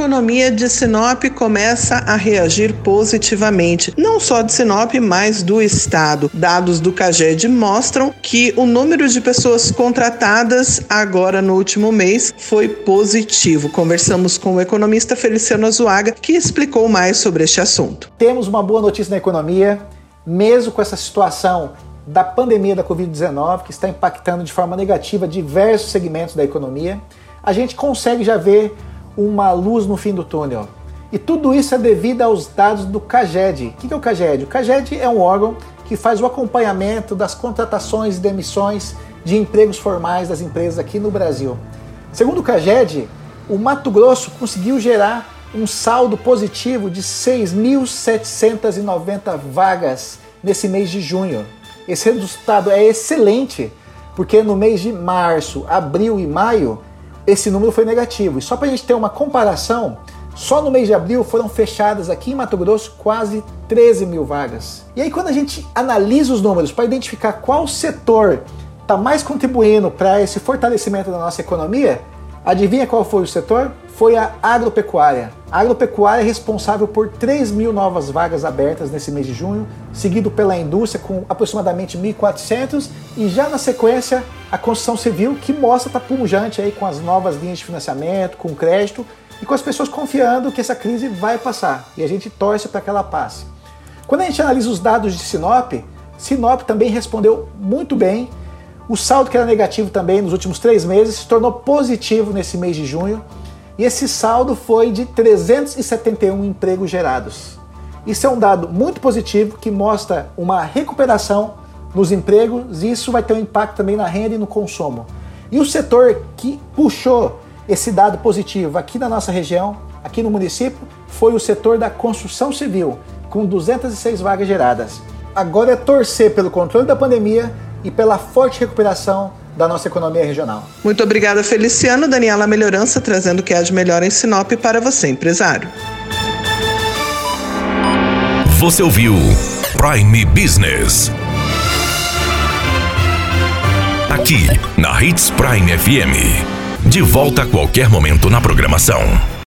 Economia de Sinop começa a reagir positivamente, não só de Sinop, mas do estado. Dados do CAGED mostram que o número de pessoas contratadas agora no último mês foi positivo. Conversamos com o economista Feliciano Azuaga, que explicou mais sobre este assunto. Temos uma boa notícia na economia, mesmo com essa situação da pandemia da Covid-19, que está impactando de forma negativa diversos segmentos da economia, a gente consegue já ver uma luz no fim do túnel. E tudo isso é devido aos dados do CAGED. O que é o CAGED? O CAGED é um órgão que faz o acompanhamento das contratações e demissões de empregos formais das empresas aqui no Brasil. Segundo o CAGED, o Mato Grosso conseguiu gerar um saldo positivo de 6.790 vagas nesse mês de junho. Esse resultado é excelente, porque no mês de março, abril e maio esse número foi negativo. E só para a gente ter uma comparação, só no mês de abril foram fechadas aqui em Mato Grosso quase 13 mil vagas. E aí, quando a gente analisa os números para identificar qual setor está mais contribuindo para esse fortalecimento da nossa economia, adivinha qual foi o setor? Foi a agropecuária. A agropecuária é responsável por 3 mil novas vagas abertas nesse mês de junho, seguido pela indústria com aproximadamente 1.400 e já na sequência a construção civil que mostra estar tá pungente aí com as novas linhas de financiamento, com crédito e com as pessoas confiando que essa crise vai passar e a gente torce para que ela passe. Quando a gente analisa os dados de Sinop, Sinop também respondeu muito bem. O saldo que era negativo também nos últimos três meses se tornou positivo nesse mês de junho e esse saldo foi de 371 empregos gerados. Isso é um dado muito positivo que mostra uma recuperação nos empregos e isso vai ter um impacto também na renda e no consumo. E o setor que puxou esse dado positivo aqui na nossa região, aqui no município, foi o setor da construção civil, com 206 vagas geradas. Agora é torcer pelo controle da pandemia e pela forte recuperação da nossa economia regional. Muito obrigada, Feliciano. Daniela Melhorança trazendo o que há de melhor em Sinop para você, empresário. Você ouviu Prime Business. Aqui, na Hits Prime FM. De volta a qualquer momento na programação.